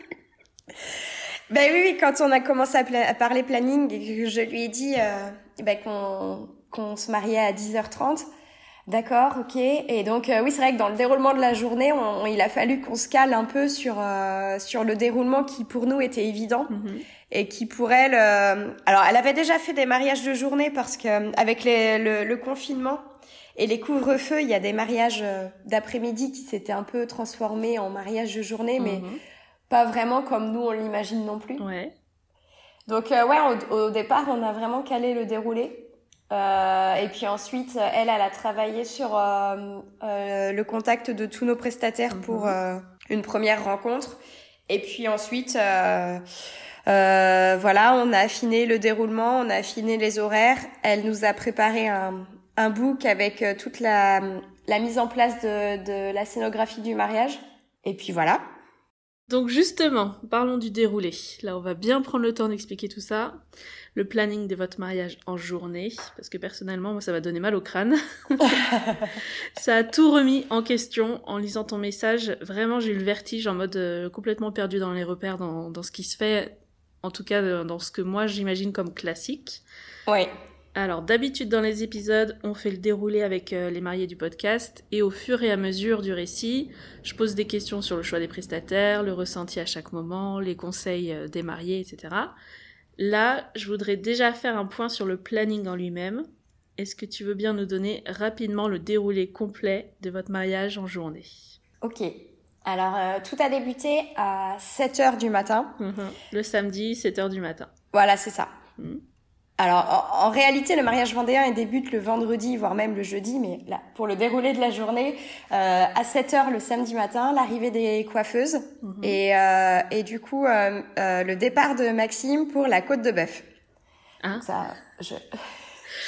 Speaker 5: ben oui, oui, quand on a commencé à, pla- à parler planning et que je lui ai dit euh, ben, qu'on qu'on se mariait à 10h30, D'accord, ok. Et donc euh, oui, c'est vrai que dans le déroulement de la journée, on, il a fallu qu'on se cale un peu sur euh, sur le déroulement qui pour nous était évident
Speaker 1: Mhm.
Speaker 5: Et qui pour elle, euh, alors elle avait déjà fait des mariages de journée parce que euh, avec les, le, le confinement et les couvre-feux, il y a des mariages euh, d'après-midi qui s'étaient un peu transformés en mariages de journée, mais
Speaker 1: Mhm.
Speaker 5: pas vraiment comme nous on l'imagine non plus.
Speaker 1: Ouais.
Speaker 5: Donc euh, ouais, au, au départ, on a vraiment calé le déroulé. Euh, et puis ensuite, elle, elle a travaillé sur euh, euh, le contact de tous nos prestataires
Speaker 1: Mhm.
Speaker 5: pour euh, une première rencontre. Et puis ensuite, euh, euh, voilà, on a affiné le déroulement, on a affiné les horaires. Elle nous a préparé un, un book avec euh, toute la, la mise en place de, de la scénographie du mariage. Et puis voilà.
Speaker 1: Donc justement, parlons du déroulé. Là, on va bien prendre le temps d'expliquer tout ça. Le planning de votre mariage en journée, parce que personnellement, moi, ça va donner mal au crâne. ça a tout remis en question en lisant ton message. Vraiment, j'ai eu le vertige en mode euh, complètement perdu dans les repères, dans, dans ce qui se fait, en tout cas dans ce que moi j'imagine comme classique.
Speaker 5: Oui.
Speaker 1: Alors d'habitude dans les épisodes, on fait le déroulé avec euh, les mariés du podcast et au fur et à mesure du récit, je pose des questions sur le choix des prestataires, le ressenti à chaque moment, les conseils euh, des mariés, etc. Là, je voudrais déjà faire un point sur le planning en lui-même. Est-ce que tu veux bien nous donner rapidement le déroulé complet de votre mariage en journée?
Speaker 5: Ok. Alors, euh, tout a débuté à 7 heures du matin.
Speaker 1: Le samedi, 7h du matin.
Speaker 5: Voilà, c'est ça.
Speaker 1: Mhm.
Speaker 5: Alors, en, en réalité, le mariage vendéen, il débute le vendredi, voire même le jeudi, mais là, pour le déroulé de la journée, euh, à 7 heures le samedi matin, l'arrivée des coiffeuses
Speaker 1: Mhm.
Speaker 5: et, euh, et du coup, euh, euh, le départ de Maxime pour la côte de bœuf.
Speaker 1: Hein
Speaker 5: Ça, je...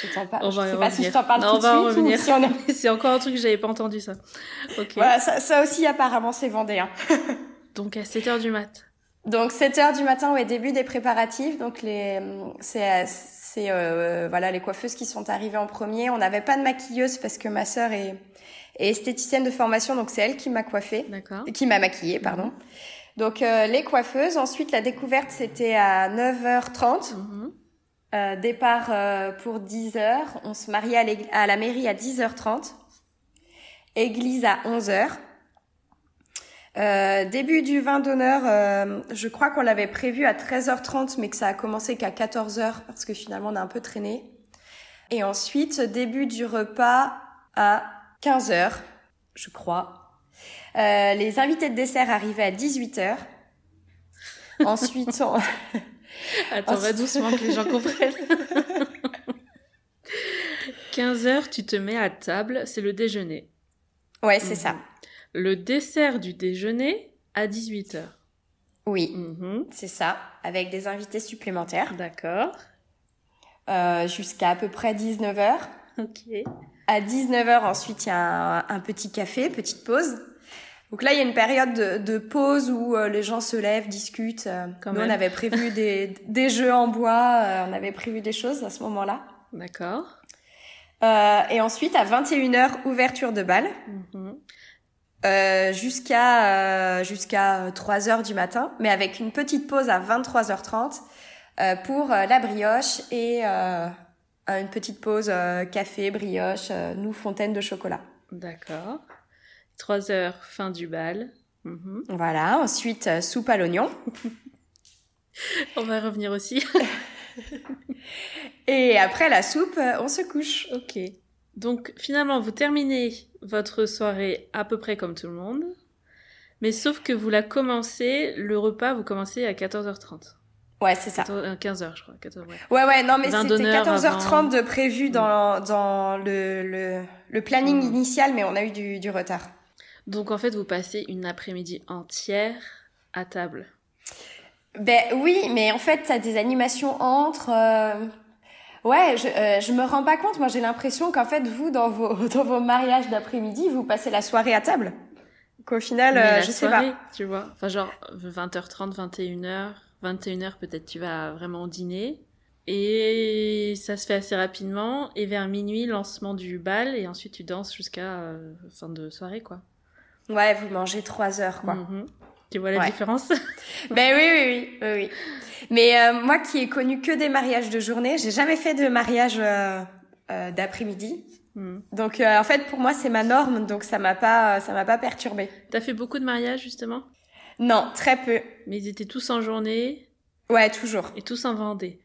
Speaker 5: Je t'en parle.
Speaker 1: On
Speaker 5: je sais pas si je t'en parle
Speaker 1: Non,
Speaker 5: tout de suite ou si on est...
Speaker 1: C'est encore un truc que j'avais pas entendu ça. Ok.
Speaker 5: Voilà, ça, ça aussi apparemment c'est vendéen.
Speaker 1: Donc à 7h du mat.
Speaker 5: Donc 7 heures du matin, ouais, début des préparatifs. Donc les, c'est, c'est euh, voilà les coiffeuses qui sont arrivées en premier. On n'avait pas de maquilleuse parce que ma sœur est, est esthéticienne de formation, donc c'est elle qui m'a coiffée, qui m'a maquillée, pardon. Donc euh, les coiffeuses. Ensuite la découverte c'était à 9h30.
Speaker 1: Mhm.
Speaker 5: Euh, départ euh, pour 10h. On se mariait à, à la mairie à 10h30. Église à 11h. Euh, début du vin d'honneur, euh, je crois qu'on l'avait prévu à 13h30, mais que ça a commencé qu'à 14h parce que finalement on a un peu traîné. Et ensuite, début du repas à 15h, je crois. Euh, les invités de dessert arrivaient à 18h. Ensuite, on...
Speaker 1: Attends, va doucement que les gens comprennent. 15 heures, tu te mets à table, c'est le déjeuner.
Speaker 5: ouais, c'est ça.
Speaker 1: Le dessert du déjeuner à 18 heures.
Speaker 5: Oui,
Speaker 1: Mhm.
Speaker 5: c'est ça, avec des invités supplémentaires.
Speaker 1: D'accord.
Speaker 5: euh, jusqu'à à peu près 19h.
Speaker 1: Ok.
Speaker 5: À 19h, ensuite, il y a un, un petit café, petite pause. Donc là, il y a une période de, de pause où euh, les gens se lèvent, discutent. Euh,
Speaker 1: Quand
Speaker 5: Nous,
Speaker 1: même.
Speaker 5: on avait prévu des, des jeux en bois, euh, on avait prévu des choses à ce moment-là.
Speaker 1: D'accord.
Speaker 5: Et ensuite, à 21h, ouverture de bal,
Speaker 1: Mhm.
Speaker 5: Euh, jusqu'à euh, jusqu'à 3h du matin, mais avec une petite pause à 23h30 euh, pour euh, la brioche et euh, une petite pause euh, café, brioche, euh, nous, fontaine de chocolat.
Speaker 1: D'accord. 3 heures, fin du bal. Mhm.
Speaker 5: Voilà, ensuite soupe à l'oignon.
Speaker 1: On va revenir aussi.
Speaker 5: Et après la soupe, on se couche.
Speaker 1: ok. Donc finalement, vous terminez votre soirée à peu près comme tout le monde. Mais sauf que vous la commencez, le repas, vous commencez à 14h30.
Speaker 5: Ouais, c'est ça.
Speaker 1: 14, euh, 15h, je crois. 14, ouais.
Speaker 5: Ouais, ouais, non, mais c'était
Speaker 1: d'honneur
Speaker 5: 14h30
Speaker 1: avant.
Speaker 5: de prévu dans, dans le, le, le planning
Speaker 1: Mm.
Speaker 5: initial, mais on a eu du, du retard.
Speaker 1: Donc en fait, vous passez une après-midi entière à table.
Speaker 5: Ben oui, mais en fait, t'as des animations entre. euh, Ouais, je, euh, je me rends pas compte. Moi, j'ai l'impression qu'en fait, vous, dans vos, dans vos mariages d'après-midi, vous passez la soirée à table. Qu'au final, euh,
Speaker 1: la
Speaker 5: je sais pas.
Speaker 1: tu vois. Enfin, genre 20h30, 21h. 21h, peut-être tu vas vraiment dîner. Et ça se fait assez rapidement. Et vers minuit, lancement du bal. Et ensuite, tu danses jusqu'à euh, fin de soirée, quoi.
Speaker 5: Ouais, vous mangez trois heures, quoi.
Speaker 1: Mhm. Tu vois la
Speaker 5: Ouais.
Speaker 1: différence?
Speaker 5: Ben oui, oui, oui, oui. Mais euh, moi qui ai connu que des mariages de journée, j'ai jamais fait de mariage euh, euh, d'après-midi.
Speaker 1: Hmm.
Speaker 5: Donc en fait pour moi c'est ma norme, donc ça m'a pas ça m'a pas perturbée.
Speaker 1: T'as fait beaucoup de mariages justement?
Speaker 5: Non, très peu.
Speaker 1: Mais ils étaient tous en journée?
Speaker 5: Ouais, toujours.
Speaker 1: et tous en Vendée?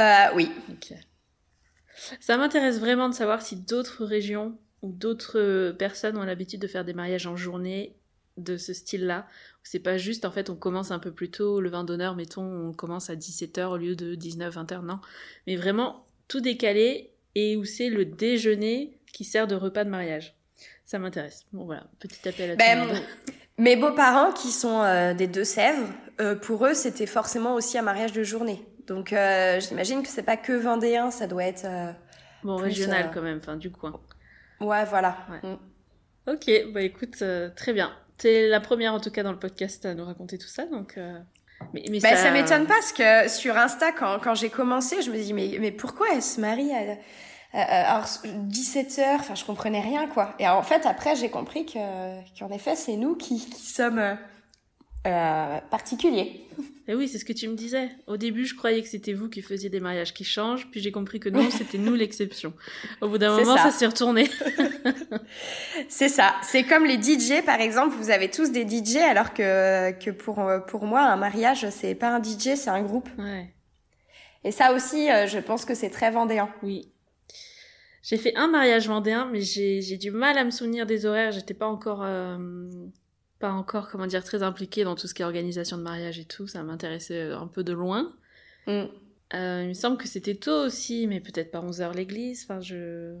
Speaker 5: Euh, oui.
Speaker 1: Ok. Ça m'intéresse vraiment de savoir si d'autres régions ou d'autres personnes ont l'habitude de faire des mariages en journée de ce style-là. C'est pas juste, en fait, on commence un peu plus tôt, le vin d'honneur, mettons, on commence à 17h au lieu de 19, 20h, non. Mais vraiment, tout décalé et où c'est le déjeuner qui sert de repas de mariage. Ça m'intéresse. Bon, voilà, petit appel à
Speaker 5: Ben,
Speaker 1: tout le monde.
Speaker 5: Mes beaux-parents qui sont euh, des Deux-Sèvres, euh, pour eux c'était forcément aussi un mariage de journée. Donc euh, j'imagine que c'est pas que vendéen, ça doit être.
Speaker 1: Bon,
Speaker 5: plus,
Speaker 1: régional quand même, enfin, du coin.
Speaker 5: Ouais, voilà.
Speaker 1: Ouais.
Speaker 5: Mm.
Speaker 1: Ok, bah écoute, très bien. T'es la première en tout cas dans le podcast à nous raconter tout ça, donc. euh, Mais, mais
Speaker 5: Bah, ça m'étonne pas parce que sur Insta, quand, quand j'ai commencé, je me dis mais, mais pourquoi elle se marie à, à- à- 17 heures Enfin, je comprenais rien quoi. Et en fait, après, j'ai compris que qu'en effet, c'est nous qui, qui sommes euh, euh, particuliers.
Speaker 1: Oui, c'est ce que tu me disais. Au début, je croyais que c'était vous qui faisiez des mariages qui changent, puis j'ai compris que non, c'était nous l'exception. Au bout d'un moment,
Speaker 5: ça.
Speaker 1: ça, s'est retourné.
Speaker 5: C'est ça. C'est comme les DJ, par exemple. Vous avez tous des DJ, alors que que pour pour moi, un mariage, c'est pas un DJ, c'est un groupe.
Speaker 1: Ouais,
Speaker 5: Et ça aussi, euh, je pense que c'est très vendéen.
Speaker 1: oui. J'ai fait un mariage vendéen, mais j'ai j'ai du mal à me souvenir des horaires. J'étais pas encore, euh, pas encore, comment dire, très impliquée dans tout ce qui est organisation de mariage et tout. Ça m'intéressait un peu de loin.
Speaker 5: Mm.
Speaker 1: Euh, il me semble que c'était tôt aussi, mais peut-être pas 11 heures l'église. Enfin, je.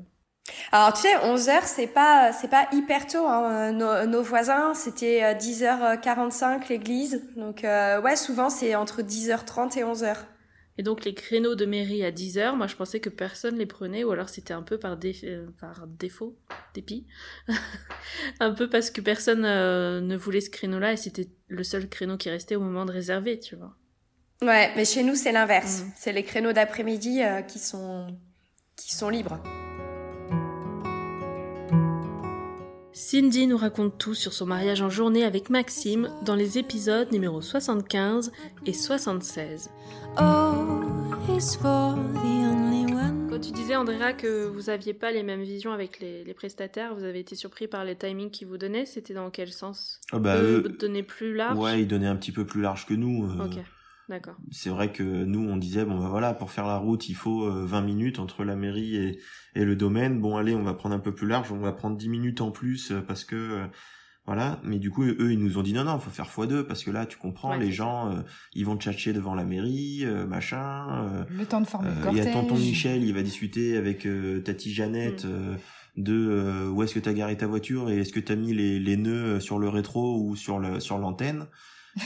Speaker 5: Alors tu sais, 11 heures, c'est pas c'est pas hyper tôt. Hein. Nos, nos voisins, c'était euh, 10h45 l'église. Donc euh, ouais, souvent c'est entre 10h30 et 11h.
Speaker 1: Et donc les créneaux de mairie à 10h, moi je pensais que personne les prenait, ou alors c'était un peu par, dé- euh, par défaut, dépit, un peu parce que personne euh, ne voulait ce créneau-là et c'était le seul créneau qui restait au moment de réserver, tu vois.
Speaker 5: Ouais, mais chez nous c'est l'inverse.
Speaker 1: Mm.
Speaker 5: C'est les créneaux d'après-midi euh, qui sont qui sont libres.
Speaker 1: Cindy nous raconte tout sur son mariage en journée avec Maxime dans les épisodes numéro 75 et 76.
Speaker 2: Oh, he's for the only one.
Speaker 1: Quand tu disais, Andrea, que vous aviez pas les mêmes visions avec les, les prestataires, vous avez été surpris par les timings qu'ils vous donnaient, c'était dans quel sens?
Speaker 6: Ah bah,
Speaker 1: Eux
Speaker 6: eux-
Speaker 1: donnaient plus large?
Speaker 6: Ouais, ils donnaient un petit peu plus large que nous. euh,
Speaker 1: Ok, d'accord.
Speaker 6: C'est vrai que nous, on disait, bon bah voilà, pour faire la route, il faut euh, 20 minutes entre la mairie et, et le domaine. Bon allez, on va prendre un peu plus large, on va prendre 10 minutes en plus euh, parce que... euh, voilà, mais du coup, eux, ils nous ont dit non, non, faut faire x2 parce que là, tu comprends,
Speaker 1: Ouais,
Speaker 6: les gens, euh, ils vont tchatcher devant la mairie, euh, machin. euh,
Speaker 7: Le temps de former
Speaker 6: Euh,
Speaker 7: le
Speaker 6: Il y a tonton Michel, il va discuter avec euh, tati Jeannette
Speaker 1: Mm.
Speaker 6: euh, de euh, où est-ce que t'as garé ta voiture et est-ce que t'as mis les, les nœuds sur le rétro ou sur le sur l'antenne.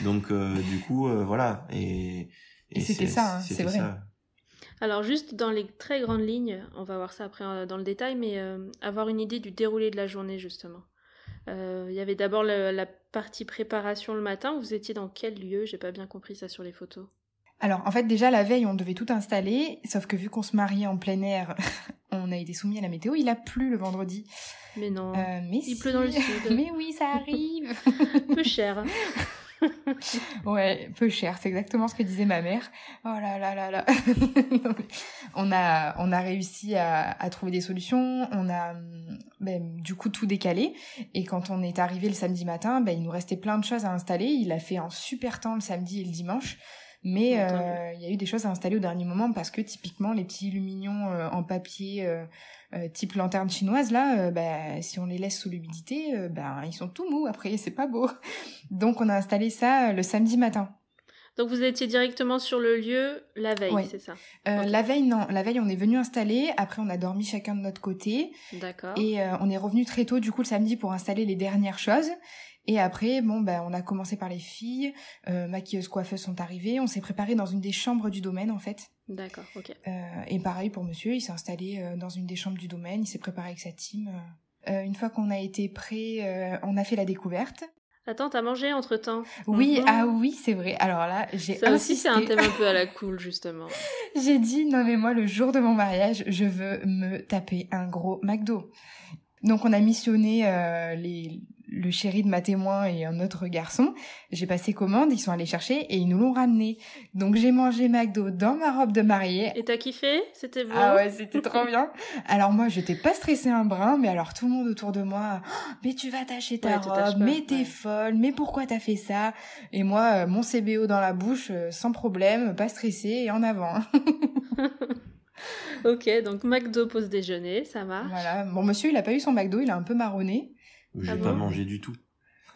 Speaker 6: Donc euh, du coup euh, voilà et,
Speaker 7: Et c'était ça, hein, c'est vrai.
Speaker 6: ça.
Speaker 1: Alors juste dans les très grandes lignes, on va voir ça après euh, dans le détail, mais euh, avoir une idée du déroulé de la journée justement. Euh, Il y avait d'abord la partie préparation le matin. Vous étiez dans quel lieu? J'ai pas bien compris ça sur les photos.
Speaker 7: Alors, en fait, déjà, la veille, on devait tout installer, sauf que vu qu'on se mariait en plein air, on a été soumis à la météo. Il a plu le vendredi.
Speaker 1: Mais non,
Speaker 7: Euh, mais
Speaker 1: il
Speaker 7: si.
Speaker 1: pleut dans le sud.
Speaker 7: mais oui, ça arrive.
Speaker 1: peu cher.
Speaker 7: Ouais, peu cher, c'est exactement ce que disait ma mère. Oh là là là là. On a on a réussi à, à trouver des solutions. On a hum, ben, du coup tout décalé. Et quand on est arrivé le samedi matin, ben, il nous restait plein de choses à installer. Il a fait un super temps le samedi et le dimanche. Mais euh, il y a eu des choses à installer au dernier moment parce que typiquement les petits lumignons euh, en papier euh, type lanterne chinoise là, bah, si on les laisse sous l'humidité, ben ils sont tout mous après, c'est pas beau. Donc on a installé ça le samedi matin.
Speaker 1: Donc vous étiez directement sur le lieu la veille,
Speaker 7: Ouais.
Speaker 1: c'est ça?
Speaker 7: Euh. La veille non, la veille on est venu installer. Après on a dormi chacun de notre côté
Speaker 1: D'accord.
Speaker 7: et euh, on est revenu très tôt du coup le samedi pour installer les dernières choses. Et après bon ben on a commencé par les filles, euh, maquilleuses, coiffeuses sont arrivées. On s'est préparé dans une des chambres du domaine en fait.
Speaker 1: D'accord, ok.
Speaker 7: Euh, et pareil pour monsieur, il s'est installé euh, dans une des chambres du domaine, il s'est préparé avec sa team. euh. Euh, une fois qu'on a été prêt, euh, on a fait la découverte.
Speaker 1: Attends, t'as mangé entre temps
Speaker 7: Oui,
Speaker 1: Mhm.
Speaker 7: ah oui, c'est vrai. Alors là, j'ai
Speaker 1: Ça aussi, c'est un thème un peu à la cool, justement.
Speaker 7: J'ai dit non mais moi le jour de mon mariage, je veux me taper un gros McDo. Donc on a missionné euh, les le chéri de ma témoin et un autre garçon. J'ai passé commande, ils sont allés chercher et ils nous l'ont ramené. Donc j'ai mangé McDo dans ma robe de mariée.
Speaker 1: Et t'as kiffé? C'était bon?
Speaker 7: Ah ouais, c'était trop bien. Alors moi, j'étais pas stressée un brin, mais alors tout le monde autour de moi, Oh, mais tu vas tâcher ta
Speaker 1: Ouais,
Speaker 7: robe,
Speaker 1: pas,
Speaker 7: mais t'es
Speaker 1: ouais.
Speaker 7: folle, mais pourquoi t'as fait ça? Et moi, euh, mon CBO dans la bouche, euh, sans problème, pas stressée et en avant.
Speaker 1: Ok, donc McDo pause déjeuner, ça marche.
Speaker 7: voilà. Bon, monsieur, il a pas eu son McDo, il a un peu marronné.
Speaker 6: J'ai
Speaker 1: Ah
Speaker 6: pas
Speaker 1: bon
Speaker 6: mangé du tout.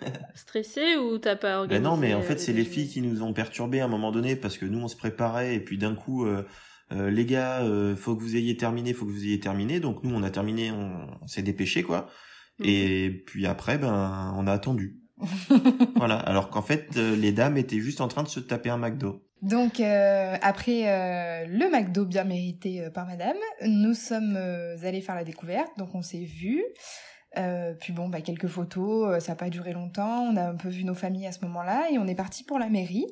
Speaker 1: Stressé ou t'as pas
Speaker 6: Ben
Speaker 1: organisé
Speaker 6: non, mais en fait, c'est les filles qui nous ont perturbés à un moment donné parce que nous, on se préparait et puis d'un coup, euh, euh, les gars, euh, faut que vous ayez terminé, faut que vous ayez terminé. Donc nous, on a terminé, on, on s'est dépêché quoi.
Speaker 1: Mhm.
Speaker 6: Et puis après, ben, on a attendu. voilà. Alors qu'en fait, euh, les dames étaient juste en train de se taper un McDo.
Speaker 7: Donc euh, après euh, le McDo bien mérité euh, par Madame, nous sommes euh, allés faire la découverte, donc on s'est vus. Euh, puis bon, bah, quelques photos, euh, ça n'a pas duré longtemps. On a un peu vu nos familles à ce moment-là et on est parti pour la mairie.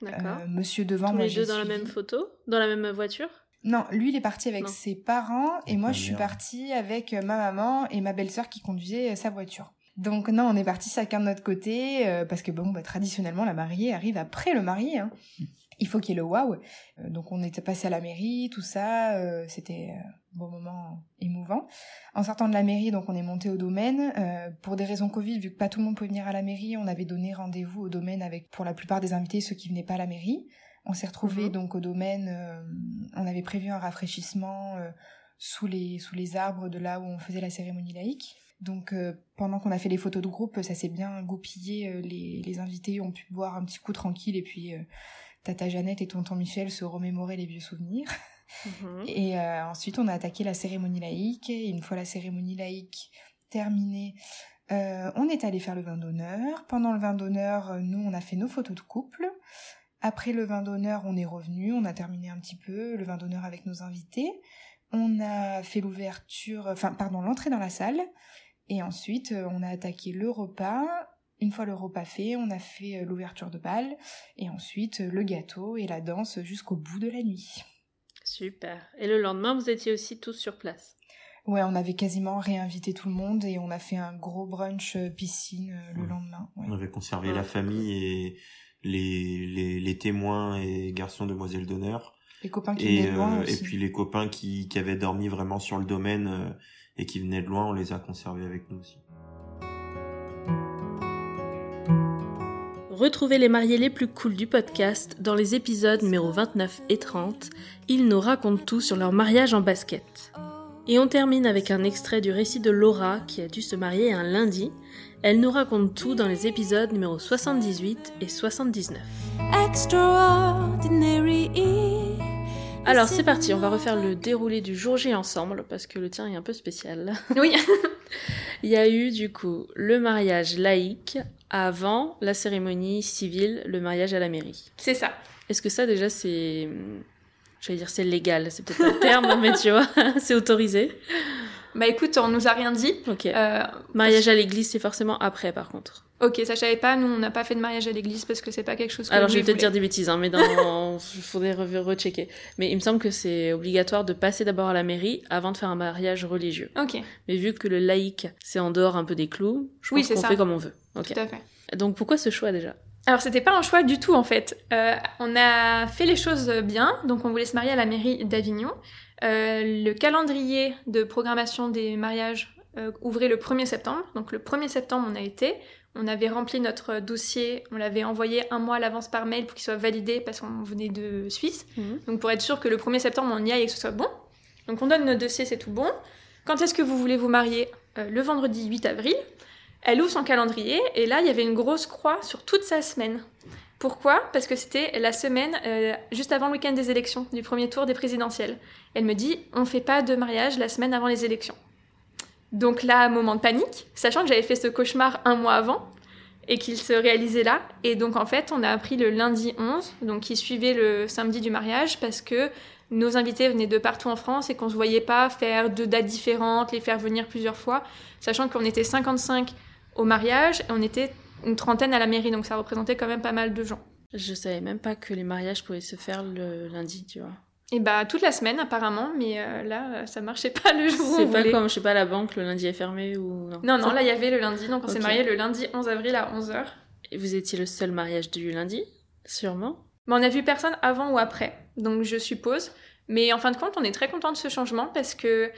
Speaker 1: D'accord.
Speaker 7: Euh, monsieur devant,
Speaker 1: Tous
Speaker 7: moi
Speaker 1: les deux dans la même photo? Dans la même voiture?
Speaker 7: Non, lui il est parti avec
Speaker 1: Non.
Speaker 7: ses parents et moi je suis partie avec ma maman et ma belle-sœur qui conduisait sa voiture. Donc non, on est parti chacun de notre côté euh, parce que bon, bah, traditionnellement la mariée arrive après le marié. Hein. Il faut qu'il y ait le waouh. Euh, donc on était passé à la mairie, tout ça, euh, c'était euh, un bon moment émouvant. En sortant de la mairie, donc on est monté au domaine. Euh, pour des raisons Covid, vu que pas tout le monde pouvait venir à la mairie, on avait donné rendez-vous au domaine avec pour la plupart des invités ceux qui venaient pas à la mairie. On s'est retrouvés
Speaker 1: Mhm.
Speaker 7: donc au domaine. euh, on avait prévu un rafraîchissement euh, sous les sous les arbres de là où on faisait la cérémonie laïque. Donc euh, pendant qu'on a fait les photos de groupe, ça s'est bien goupillé. euh, les, les invités ont pu boire un petit coup tranquille et puis euh, Tata Jeannette et tonton Michel se remémorer les vieux souvenirs.
Speaker 1: Mhm.
Speaker 7: Et euh, ensuite, on a attaqué la cérémonie laïque. Et une fois la cérémonie laïque terminée, euh, on est allé faire le vin d'honneur. Pendant le vin d'honneur, euh, nous, on a fait nos photos de couple. Après le vin d'honneur, on est revenu, on a terminé un petit peu le vin d'honneur avec nos invités. On a fait l'ouverture, enfin, pardon, l'entrée dans la salle. Et ensuite, on a attaqué le repas. Une fois le repas fait, on a fait euh, l'ouverture de bal. Et ensuite, euh, le gâteau et la danse jusqu'au bout de la nuit.
Speaker 1: Super. Et le lendemain, vous étiez aussi tous sur place?
Speaker 7: Ouais, on avait quasiment réinvité tout le monde et on a fait un gros brunch euh, piscine le
Speaker 6: Ouais.
Speaker 7: lendemain. ouais.
Speaker 6: On avait conservé
Speaker 1: Ouais.
Speaker 6: la famille et les, les, les témoins et garçons demoiselles d'honneur.
Speaker 7: Les copains qui
Speaker 6: Et,
Speaker 7: venaient de loin
Speaker 6: euh, et puis les copains qui, qui avaient dormi vraiment sur le domaine et qui venaient de loin, on les a conservés avec nous aussi.
Speaker 1: Retrouvez les mariés les plus cools du podcast dans les épisodes numéro 29 et 30. Ils nous racontent tout sur leur mariage en basket. Et on termine avec un extrait du récit de Laura qui a dû se marier un lundi. Elle nous raconte tout dans les épisodes numéro 78 et 79.
Speaker 2: Extraordinary.
Speaker 1: Alors c'est parti, on va refaire le déroulé du jour J ensemble parce que le tien est un peu spécial.
Speaker 8: Oui.
Speaker 1: Il y a eu du coup le mariage laïque avant la cérémonie civile, le mariage à la mairie.
Speaker 8: C'est ça.
Speaker 1: Est-ce que ça déjà c'est... J'allais dire c'est légal, c'est peut-être le terme, mais tu vois, c'est autorisé.
Speaker 8: Bah écoute, on nous a rien dit.
Speaker 1: Ok.
Speaker 8: Euh,
Speaker 1: Mariage à l'église, c'est forcément après par contre.
Speaker 8: ok, ça je savais pas. Nous, on n'a pas fait de mariage à l'église parce que c'est pas quelque chose que
Speaker 1: Alors je vais peut-être dire des bêtises, hein, mais dans... il faudrait re- rechecker. Mais il me semble que c'est obligatoire de passer d'abord à la mairie avant de faire un mariage religieux.
Speaker 8: Ok,
Speaker 1: Mais vu que le laïque, c'est en dehors un peu des clous, je
Speaker 8: Oui,
Speaker 1: pense qu'on fait comme on veut. Ok.
Speaker 8: tout à fait.
Speaker 1: Donc pourquoi ce choix déjà?
Speaker 8: Alors c'était pas un choix du tout en fait. Euh, on a fait les choses bien, donc on voulait se marier à la mairie d'Avignon. Euh, le calendrier de programmation des mariages euh, ouvrait le 1er septembre, donc le 1er septembre on a été. On avait rempli notre dossier, on l'avait envoyé un mois à l'avance par mail pour qu'il soit validé parce qu'on venait de Suisse. Donc pour être sûr que le 1er septembre on y aille et que ce soit bon. Donc on donne notre dossier, c'est tout bon. Quand est-ce que vous voulez vous marier? Euh, Le vendredi 8 avril. Elle ouvre son calendrier et là il y avait une grosse croix sur toute sa semaine. Pourquoi? Parce que c'était la semaine euh, juste avant le week-end des élections, du premier tour des présidentielles. Elle me dit on fait pas de mariage la semaine avant les élections. Donc là, moment de panique, sachant que j'avais fait ce cauchemar un mois avant et qu'il se réalisait là. Et donc en fait, on a appris le lundi 11, donc qui suivait le samedi du mariage, parce que nos invités venaient de partout en France et qu'on se voyait pas faire deux dates différentes, les faire venir plusieurs fois, sachant qu'on était 55 au mariage et on était une trentaine à la mairie, donc ça représentait quand même pas mal de gens.
Speaker 1: Je savais même pas que les mariages pouvaient se faire le lundi, tu vois.
Speaker 8: Et bah toute la semaine apparemment, mais euh, là ça marchait pas le jour où
Speaker 1: C'est pas
Speaker 8: voulait.
Speaker 1: comme, je sais pas, la banque, le lundi est fermé ou non
Speaker 8: Non, non, là il y avait le lundi, donc on s'est marié le lundi 11 avril à 11h.
Speaker 1: Et Vous étiez le seul mariage du lundi Sûrement?
Speaker 8: Mais on a vu personne avant ou après, donc je suppose. Mais en fin de compte, on est très content de ce changement parce que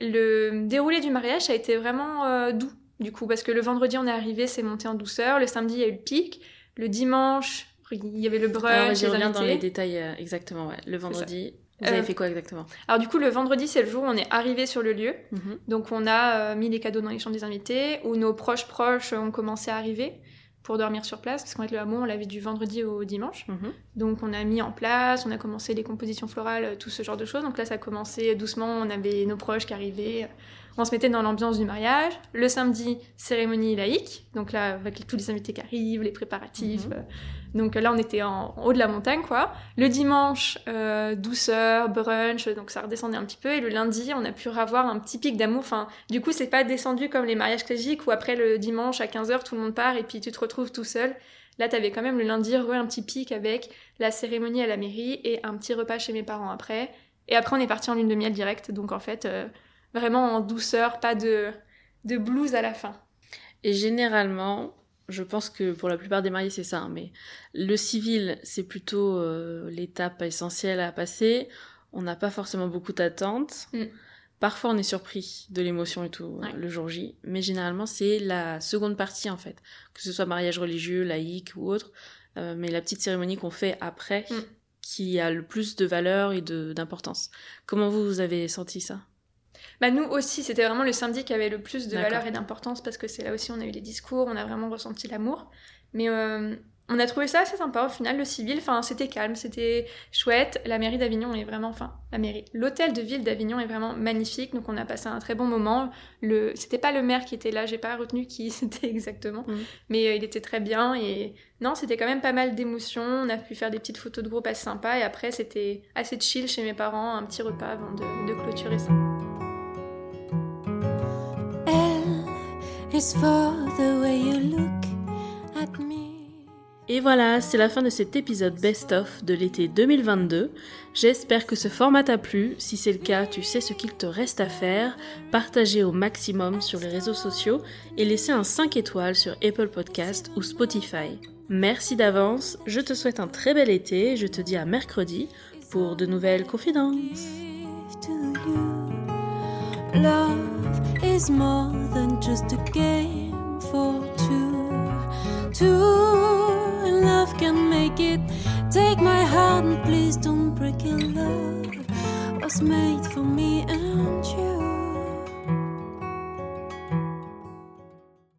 Speaker 8: le déroulé du mariage a été vraiment euh, doux, du coup, parce que le vendredi on est arrivé, c'est monté en douceur, le samedi il y a eu le pic, le dimanche il y avait le brunch, les
Speaker 1: reviens dans les détails euh, exactement, ouais. Le vendredi, vous
Speaker 8: Euh,
Speaker 1: avez fait quoi exactement
Speaker 8: Alors du coup, le vendredi c'est le jour où on est arrivé sur le lieu,
Speaker 1: Mhm.
Speaker 8: donc on a euh, mis les cadeaux dans les chambres des invités, où nos proches proches ont commencé à arriver pour dormir sur place, parce qu'en fait le hameau on l'avait du vendredi au dimanche.
Speaker 1: Mhm.
Speaker 8: Donc on a mis en place, on a commencé les compositions florales, euh, tout ce genre de choses. Donc là ça a commencé doucement, on avait nos proches qui arrivaient, on se mettait dans l'ambiance du mariage. Le samedi, cérémonie laïque, donc là avec tous les invités qui arrivent, les préparatifs.
Speaker 1: Mhm.
Speaker 8: euh, Donc là on était en, en haut de la montagne quoi. Le dimanche, euh, douceur, brunch, donc ça redescendait un petit peu. Et le lundi, on a pu avoir un petit pic d'amour. Enfin, du coup c'est pas descendu comme les mariages classiques où après le dimanche à 15h tout le monde part et puis tu te retrouves tout seul. Là, t'avais quand même le lundi re un petit pic avec la cérémonie à la mairie et un petit repas chez mes parents après. Et après, on est parti en lune de miel direct. Donc, en fait, euh, vraiment en douceur, pas de, de blues à la fin.
Speaker 1: Et généralement, je pense que pour la plupart des mariés, c'est ça. hein, mais le civil, c'est plutôt euh, l'étape essentielle à passer. On n'a pas forcément beaucoup d'attentes.
Speaker 8: Mm.
Speaker 1: Parfois, on est surpris de l'émotion et tout euh,
Speaker 8: Ouais.
Speaker 1: le jour J. Mais généralement, c'est la seconde partie, en fait. Que ce soit mariage religieux, laïque ou autre. Euh, mais la petite cérémonie qu'on fait après,
Speaker 8: Mm.
Speaker 1: qui a le plus de valeur et de- d'importance. Comment vous, vous avez senti ça?
Speaker 8: Bah, nous aussi, c'était vraiment le samedi qui avait le plus de valeur et d'importance parce que c'est là aussi on a eu les discours, on a vraiment ressenti l'amour. Mais euh, on a trouvé ça assez sympa au final, le civil. Enfin, c'était calme, c'était chouette. La mairie d'Avignon est vraiment, enfin, la mairie, l'hôtel de ville d'Avignon est vraiment magnifique. Donc on a passé un très bon moment. Le, c'était pas le maire qui était là, j'ai pas retenu qui c'était exactement,
Speaker 1: Mhm.
Speaker 8: mais euh, il était très bien et non, c'était quand même pas mal d'émotions. On a pu faire des petites photos de groupe assez sympas et après c'était assez chill chez mes parents, un petit repas avant de, de clôturer ça.
Speaker 2: Is for the way you look at me.
Speaker 1: Et voilà, c'est la fin de cet épisode best-of de l'été 2022. J'espère que ce format t'a plu. Si c'est le cas, tu sais ce qu'il te reste à faire. Partager au maximum sur les réseaux sociaux et laisser un 5 étoiles sur Apple Podcast ou Spotify. Merci d'avance, je te souhaite un très bel été et je te dis à mercredi pour de nouvelles confidences.
Speaker 2: You. Love is more than just a game for two. Two and love can make it. Take my hand, please don't break it. Love was made for me and